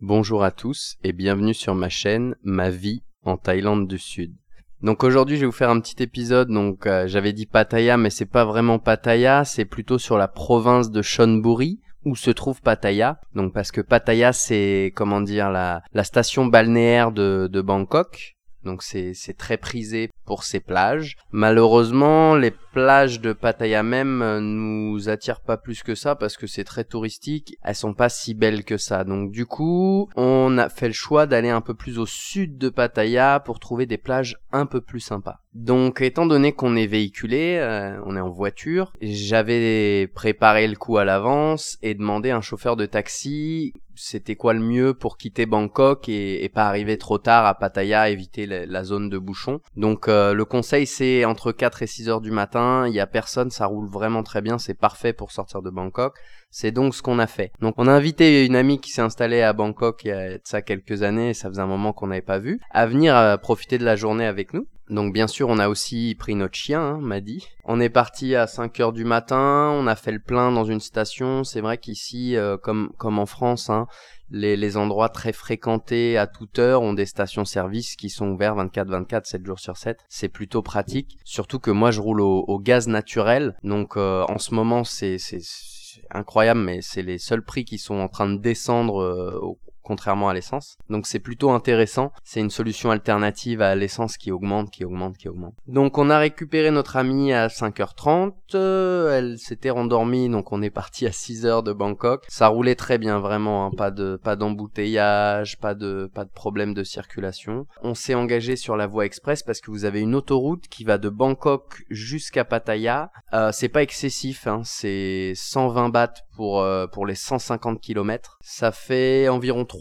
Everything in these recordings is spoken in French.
Bonjour à tous et bienvenue sur ma chaîne Ma vie en Thaïlande du Sud. Donc aujourd'hui je vais vous faire un petit épisode, donc euh, j'avais dit Pattaya mais c'est pas vraiment Pattaya, c'est plutôt sur la province de Chonburi où se trouve Pattaya. Donc parce que Pattaya c'est comment dire la, station balnéaire de Bangkok. Donc c'est très prisé pour ses plages. Malheureusement, les plages de Pattaya même euh, nous attirent pas plus que ça parce que c'est très touristique. Elles sont pas si belles que ça. Donc du coup, on a fait le choix d'aller un peu plus au sud de Pattaya pour trouver des plages un peu plus sympas. Donc étant donné qu'on est véhiculé, euh, on est en voiture, j'avais préparé le coup à l'avance et demandé à un chauffeur de taxi c'était quoi le mieux pour quitter Bangkok et, pas arriver trop tard à Pattaya, éviter la, zone de bouchon? Donc euh, le conseil c'est entre 4 et 6 heures du matin, il y a personne, ça roule vraiment très bien, c'est parfait pour sortir de Bangkok. C'est donc ce qu'on a fait. Donc on a invité une amie qui s'est installée à Bangkok il y a ça quelques années, ça faisait un moment qu'on n'avait pas vu, à venir euh, profiter de la journée avec nous. Donc bien sûr, on a aussi pris notre chien, hein, m'a dit. On est parti à 5 heures du matin, on a fait le plein dans une station. C'est vrai qu'ici, euh, comme comme en France, hein, les, les, endroits très fréquentés à toute heure ont des stations-service qui sont ouverts 24-24, 7 jours sur 7. C'est plutôt pratique. Surtout que moi, je roule au, gaz naturel. Donc euh, en ce moment, c'est incroyable, mais c'est les seuls prix qui sont en train de descendre euh, contrairement à l'essence. Donc c'est plutôt intéressant. C'est une solution alternative à l'essence qui augmente, qui augmente, qui augmente. Donc on a récupéré notre amie à 5h30. Euh, elle s'était rendormie, donc on est parti à 6h de Bangkok. Ça roulait très bien, vraiment. Hein. Pas de pas d'embouteillage, pas de pas de problème de circulation. On s'est engagé sur la voie express parce que vous avez une autoroute qui va de Bangkok jusqu'à Pattaya. Euh, c'est pas excessif, hein. c'est 120 bahts pour euh, pour les 150 km. Ça fait environ 3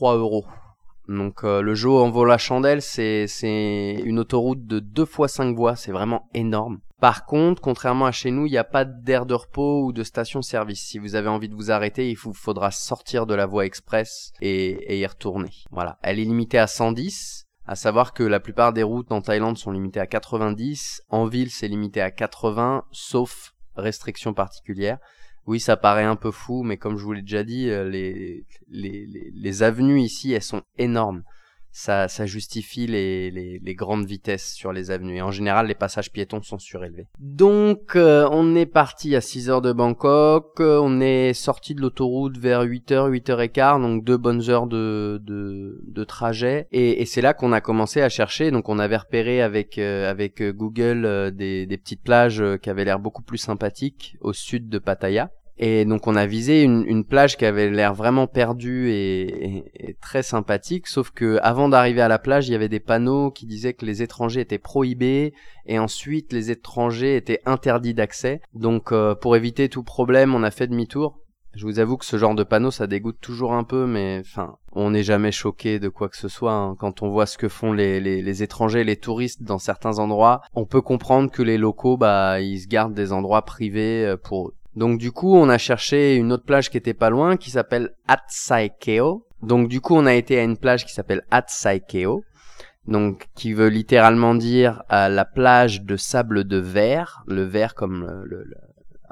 Donc euh, le jeu en vaut la chandelle, c'est une autoroute de 2 fois 5 voies, c'est vraiment énorme. Par contre, contrairement à chez nous, il n'y a pas d'aire de repos ou de station-service. Si vous avez envie de vous arrêter, il vous faudra sortir de la voie express et, et y retourner. Voilà, elle est limitée à 110. À savoir que la plupart des routes en Thaïlande sont limitées à 90. En ville, c'est limité à 80, sauf restrictions particulières. Oui, ça paraît un peu fou, mais comme je vous l'ai déjà dit, euh, les, les, les, avenues ici, elles sont énormes. Ça, ça justifie les, les, grandes vitesses sur les avenues. Et en général, les passages piétons sont surélevés. Donc, euh, on est parti à 6 heures de Bangkok. Euh, on est sorti de l'autoroute vers 8h, 8h15. Donc, deux bonnes heures de, de, de trajet. Et, et c'est là qu'on a commencé à chercher. Donc, on avait repéré avec, avec Google des, des petites plages qui avaient l'air beaucoup plus sympathiques au sud de Pattaya. Et donc on a visé une, plage qui avait l'air vraiment perdue et, très sympathique, sauf que avant d'arriver à la plage, il y avait des panneaux qui disaient que les étrangers étaient prohibés et ensuite les étrangers étaient interdits d'accès. Donc euh, pour éviter tout problème, on a fait demi-tour. Je vous avoue que ce genre de panneau, ça dégoûte toujours un peu, mais enfin, on n'est jamais choqué de quoi que ce soit. Hein. Quand on voit ce que font les, les, les, étrangers, les touristes dans certains endroits, on peut comprendre que les locaux, bah, ils se gardent des endroits privés euh, pour. Donc du coup, on a cherché une autre plage qui était pas loin, qui s'appelle Atsaikeo. Donc du coup, on a été à une plage qui s'appelle Atsaikeo. Donc qui veut littéralement dire euh, la plage de sable de verre, le verre comme le,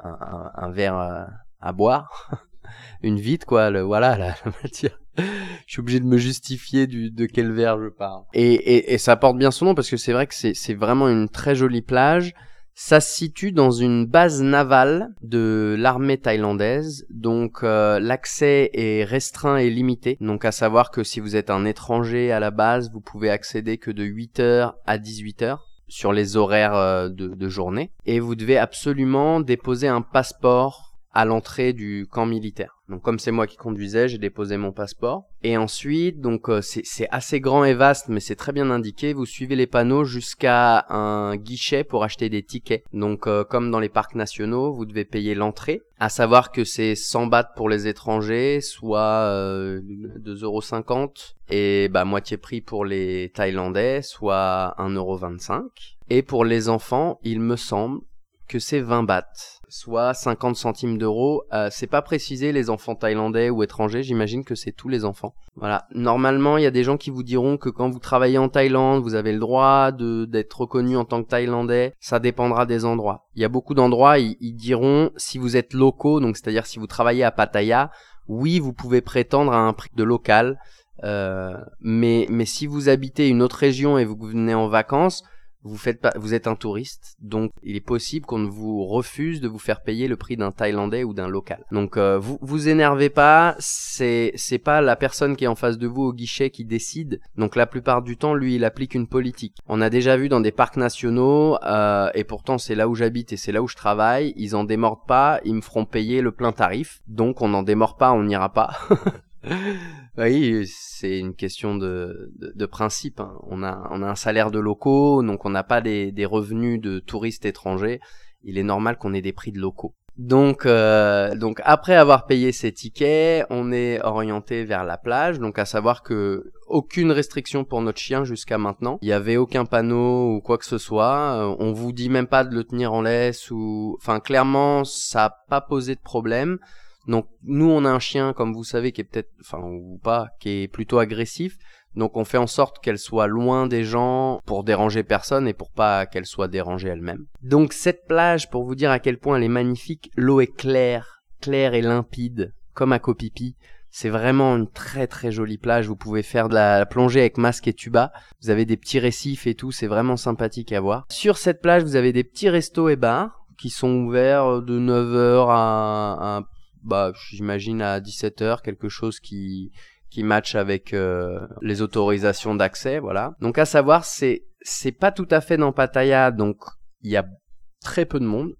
un, verre euh, à, boire, une vitre quoi, le, voilà la, matière. Je suis obligé de me justifier de quel verre je parle. Et, et, et ça porte bien son nom parce que c'est vrai que c'est vraiment une très jolie plage. Ça se situe dans une base navale de l'armée thaïlandaise, donc euh, l'accès est restreint et limité. Donc à savoir que si vous êtes un étranger à la base, vous pouvez accéder que de 8h à 18h sur les horaires euh, de, de journée. Et vous devez absolument déposer un passeport à l'entrée du camp militaire. Donc comme c'est moi qui conduisais, j'ai déposé mon passeport. Et ensuite, donc euh, c'est assez grand et vaste, mais c'est très bien indiqué. Vous suivez les panneaux jusqu'à un guichet pour acheter des tickets. Donc euh, comme dans les parcs nationaux, vous devez payer l'entrée. À savoir que c'est 100 bahts pour les étrangers, soit euh, 2,50€ et bah moitié prix pour les Thaïlandais, soit 1,25€. Et pour les enfants, il me semble que c'est 20 bahts soit 50 centimes d'euros. Euh, c'est pas précisé les enfants thaïlandais ou étrangers, j'imagine que c'est tous les enfants. Voilà. Normalement, il y a des gens qui vous diront que quand vous travaillez en Thaïlande, vous avez le droit de d'être reconnu en tant que thaïlandais. Ça dépendra des endroits. Il y a beaucoup d'endroits, ils, ils diront si vous êtes locaux, donc c'est-à-dire si vous travaillez à Pattaya, oui, vous pouvez prétendre à un prix de local. mais mais si vous habitez une autre région et vous venez en vacances, vous faites pas, vous êtes un touriste, donc il est possible qu'on ne vous refuse de vous faire payer le prix d'un Thaïlandais ou d'un local. Donc euh, vous vous énervez pas, c'est c'est pas la personne qui est en face de vous au guichet qui décide. Donc la plupart du temps, lui, il applique une politique. On a déjà vu dans des parcs nationaux, euh, et pourtant c'est là où j'habite et c'est là où je travaille, ils en démordent pas, ils me feront payer le plein tarif. Donc on n'en démord pas, on n'ira pas. oui, c'est une question de, de, principe. Hein. On, a, on a un salaire de locaux, donc on n'a pas des, des revenus de touristes étrangers. Il est normal qu'on ait des prix de locaux. Donc, euh, donc après avoir payé ses tickets, on est orienté vers la plage. Donc à savoir que aucune restriction pour notre chien jusqu'à maintenant. Il n'y avait aucun panneau ou quoi que ce soit. Euh, on vous dit même pas de le tenir en laisse ou, enfin clairement, ça n'a pas posé de problème. Donc nous on a un chien comme vous savez qui est peut-être enfin ou pas qui est plutôt agressif. Donc on fait en sorte qu'elle soit loin des gens pour déranger personne et pour pas qu'elle soit dérangée elle-même. Donc cette plage pour vous dire à quel point elle est magnifique, l'eau est claire, claire et limpide comme à Kopipi. C'est vraiment une très très jolie plage. Vous pouvez faire de la plongée avec masque et tuba. Vous avez des petits récifs et tout. C'est vraiment sympathique à voir. Sur cette plage, vous avez des petits restos et bars qui sont ouverts de 9h à, à bah j'imagine à 17h quelque chose qui qui match avec euh, les autorisations d'accès, voilà. Donc à savoir c'est c'est pas tout à fait dans Pattaya, donc il y a très peu de monde.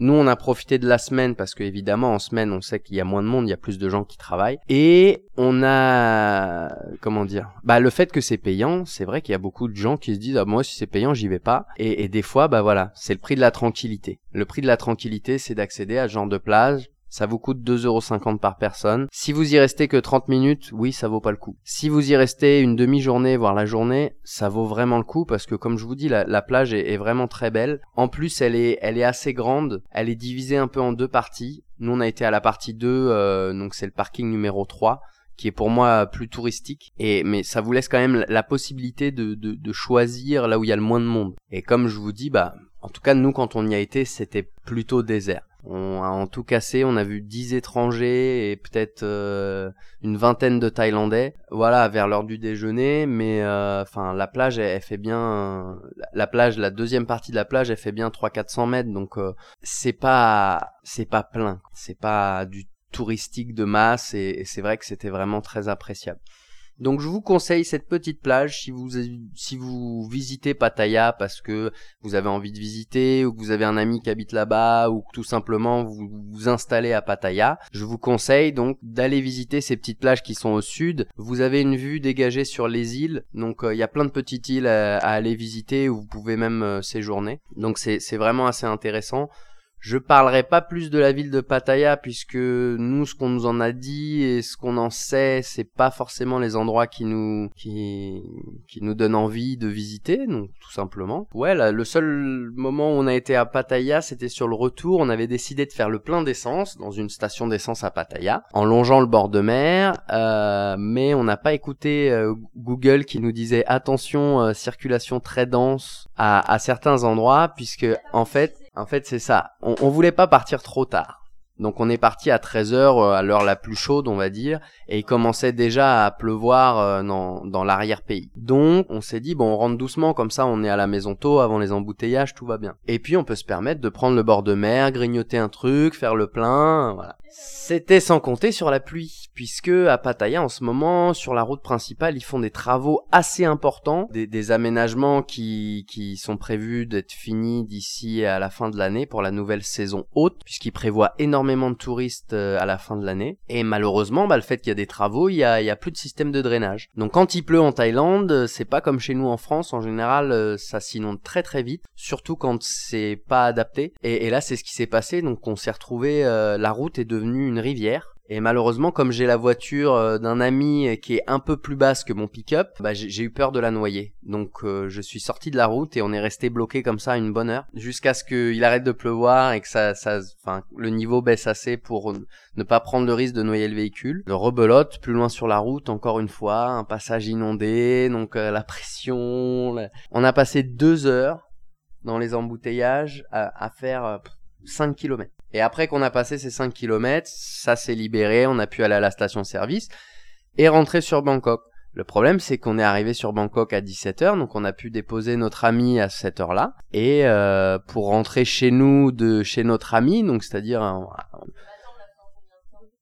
Nous, on a profité de la semaine parce que évidemment en semaine, on sait qu'il y a moins de monde, il y a plus de gens qui travaillent. Et on a comment dire Bah le fait que c'est payant, c'est vrai qu'il y a beaucoup de gens qui se disent ah moi si c'est payant, j'y vais pas. Et, et des fois, bah voilà, c'est le prix de la tranquillité. Le prix de la tranquillité, c'est d'accéder à ce genre de plage ça vous coûte 2,50€ par personne. Si vous y restez que 30 minutes, oui, ça vaut pas le coup. Si vous y restez une demi-journée, voire la journée, ça vaut vraiment le coup parce que comme je vous dis, la, plage est, vraiment très belle. En plus, elle est, assez grande. Elle est divisée un peu en deux parties. Nous, on a été à la partie 2, euh, donc c'est le parking numéro 3 qui est pour moi plus touristique et mais ça vous laisse quand même la possibilité de, de, de choisir là où il y a le moins de monde et comme je vous dis bah en tout cas nous quand on y a été c'était plutôt désert on a en tout cassé, on a vu 10 étrangers et peut-être euh, une vingtaine de Thaïlandais. Voilà, vers l'heure du déjeuner, mais euh, enfin la plage elle, fait bien la plage, la deuxième partie de la plage, elle fait bien 3 400 mètres donc euh, c'est pas c'est pas plein, c'est pas du touristique de masse et c'est vrai que c'était vraiment très appréciable. Donc je vous conseille cette petite plage si vous si vous visitez Pattaya parce que vous avez envie de visiter ou que vous avez un ami qui habite là-bas ou que tout simplement vous vous installez à Pattaya. Je vous conseille donc d'aller visiter ces petites plages qui sont au sud. Vous avez une vue dégagée sur les îles, donc euh, il y a plein de petites îles à, aller visiter où vous pouvez même euh, séjourner. Donc c'est c'est vraiment assez intéressant. Je parlerai pas plus de la ville de Pattaya puisque nous, ce qu'on nous en a dit et ce qu'on en sait, c'est pas forcément les endroits qui nous qui qui nous donnent envie de visiter, donc tout simplement. Ouais, là, le seul moment où on a été à Pattaya, c'était sur le retour. On avait décidé de faire le plein d'essence dans une station d'essence à Pattaya, en longeant le bord de mer, euh, mais on n'a pas écouté euh, Google qui nous disait attention euh, circulation très dense à, à certains endroits puisque en fait en fait, c'est ça. On, on voulait pas partir trop tard. Donc on est parti à 13h euh, à l'heure la plus chaude on va dire et il commençait déjà à pleuvoir euh, dans, dans l'arrière-pays. Donc on s'est dit bon on rentre doucement comme ça on est à la maison tôt avant les embouteillages tout va bien. Et puis on peut se permettre de prendre le bord de mer, grignoter un truc, faire le plein, voilà. C'était sans compter sur la pluie, puisque à Pattaya en ce moment, sur la route principale, ils font des travaux assez importants, des, aménagements qui, qui sont prévus d'être finis d'ici à la fin de l'année pour la nouvelle saison haute, puisqu'ils prévoient énormément de touristes euh, à la fin de l'année. Et malheureusement, bah, le fait qu'il y a des travaux, il y a, il y a plus de système de drainage. Donc quand il pleut en Thaïlande, c'est pas comme chez nous en France, en général, euh, ça s'inonde très très vite, surtout quand c'est pas adapté. Et, là, c'est ce qui s'est passé, donc on s'est retrouvé, euh, la route est devenue une rivière. Et malheureusement, comme j'ai la voiture euh, d'un ami qui est un peu plus basse que mon pick-up, bah, j'ai eu peur de la noyer. Donc euh, je suis sorti de la route et on est resté bloqué comme ça une bonne heure, jusqu'à ce qu'il arrête de pleuvoir et que ça, ça, enfin, le niveau baisse assez pour ne pas prendre le risque de noyer le véhicule. Le rebelote, plus loin sur la route, encore une fois, un passage inondé, donc euh, la pression. On a passé deux heures dans les embouteillages à, à faire 5 km. Et après qu'on a passé ces 5 km, ça s'est libéré, on a pu aller à la station-service et rentrer sur Bangkok. Le problème, c'est qu'on est arrivé sur Bangkok à 17h, donc on a pu déposer notre ami à cette heure-là. Et euh, pour rentrer chez nous de chez notre ami, donc c'est-à-dire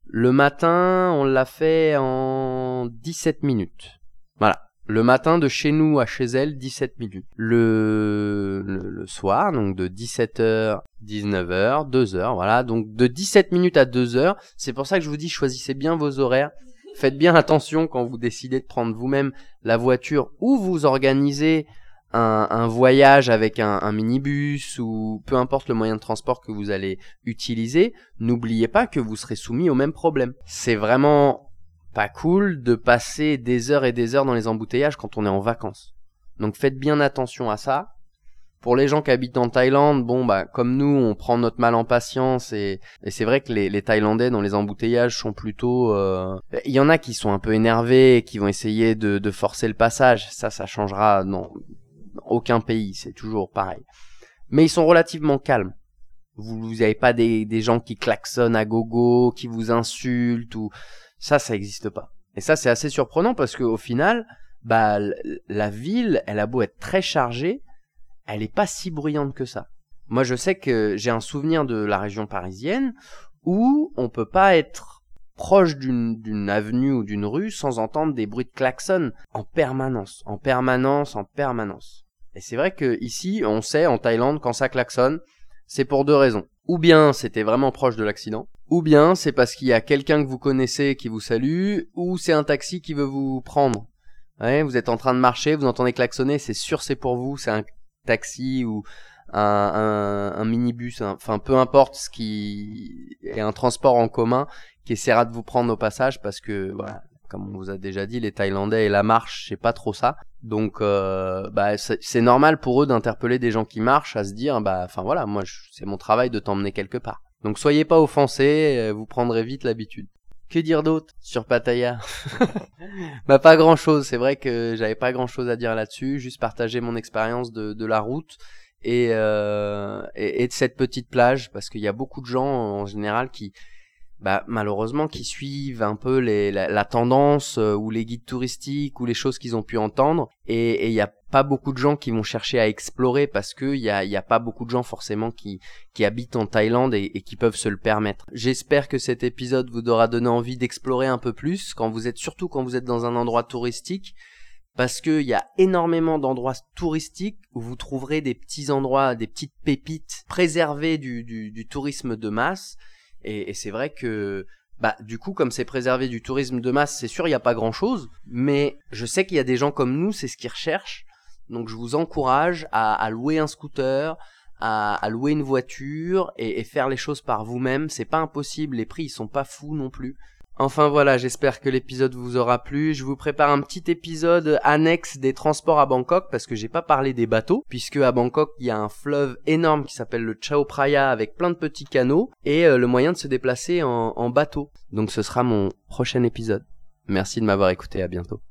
le matin, on l'a fait en 17 minutes. Voilà. Le matin de chez nous à chez elle, 17 minutes. Le, soir, donc de 17h, 19h, 2h, voilà. Donc de 17 minutes à 2h. C'est pour ça que je vous dis, choisissez bien vos horaires. Faites bien attention quand vous décidez de prendre vous-même la voiture ou vous organisez un, voyage avec un, minibus ou peu importe le moyen de transport que vous allez utiliser, n'oubliez pas que vous serez soumis au même problème. C'est vraiment pas cool de passer des heures et des heures dans les embouteillages quand on est en vacances. Donc faites bien attention à ça. Pour les gens qui habitent en Thaïlande, bon bah comme nous, on prend notre mal en patience et, c'est vrai que les, Thaïlandais dans les embouteillages sont plutôt. Euh, il y en a qui sont un peu énervés, et qui vont essayer de, de forcer le passage. Ça, ça changera. Non, aucun pays, c'est toujours pareil. Mais ils sont relativement calmes. Vous n'avez pas des, des gens qui klaxonnent à gogo, qui vous insultent ou ça, ça n'existe pas. Et ça, c'est assez surprenant parce qu'au final, bah, la ville, elle a beau être très chargée, elle n'est pas si bruyante que ça. Moi, je sais que j'ai un souvenir de la région parisienne où on peut pas être proche d'une avenue ou d'une rue sans entendre des bruits de klaxon en permanence, en permanence, en permanence. Et c'est vrai que ici, on sait en Thaïlande quand ça klaxonne, c'est pour deux raisons. Ou bien c'était vraiment proche de l'accident, ou bien c'est parce qu'il y a quelqu'un que vous connaissez qui vous salue, ou c'est un taxi qui veut vous prendre. Vous êtes en train de marcher, vous entendez klaxonner, c'est sûr c'est pour vous, c'est un taxi ou un, un, minibus, enfin peu importe ce qui est un transport en commun qui essaiera de vous prendre au passage parce que voilà, comme on vous a déjà dit, les Thaïlandais et la marche, c'est pas trop ça. Donc, euh, bah, c'est normal pour eux d'interpeller des gens qui marchent à se dire, bah, enfin voilà, moi, c'est mon travail de t'emmener quelque part. Donc, soyez pas offensés, euh, vous prendrez vite l'habitude. Que dire d'autre sur Pattaya? Bah pas grand chose. C'est vrai que j'avais pas grand chose à dire là-dessus. Juste partager mon expérience de, de la route et, euh, et, et de cette petite plage parce qu'il y a beaucoup de gens en général qui bah, malheureusement qui suivent un peu les, la, tendance euh, ou les guides touristiques ou les choses qu'ils ont pu entendre et il n'y a pas beaucoup de gens qui vont chercher à explorer parce que il y a, y a pas beaucoup de gens forcément qui, qui habitent en Thaïlande et, qui peuvent se le permettre. J'espère que cet épisode vous aura donné envie d'explorer un peu plus quand vous êtes surtout quand vous êtes dans un endroit touristique parce qu'il y a énormément d'endroits touristiques où vous trouverez des petits endroits, des petites pépites préservées du, du, du tourisme de masse et, c'est vrai que bah du coup comme c'est préservé du tourisme de masse, c'est sûr il n'y a pas grand chose, mais je sais qu'il y a des gens comme nous, c'est ce qu'ils recherchent. Donc je vous encourage à, louer un scooter, à, à louer une voiture et, et faire les choses par vous-même. C'est pas impossible, les prix ils sont pas fous non plus. Enfin voilà, j'espère que l'épisode vous aura plu. Je vous prépare un petit épisode annexe des transports à Bangkok parce que j'ai pas parlé des bateaux puisque à Bangkok il y a un fleuve énorme qui s'appelle le Chao Phraya avec plein de petits canaux et euh, le moyen de se déplacer en, en bateau. Donc ce sera mon prochain épisode. Merci de m'avoir écouté, à bientôt.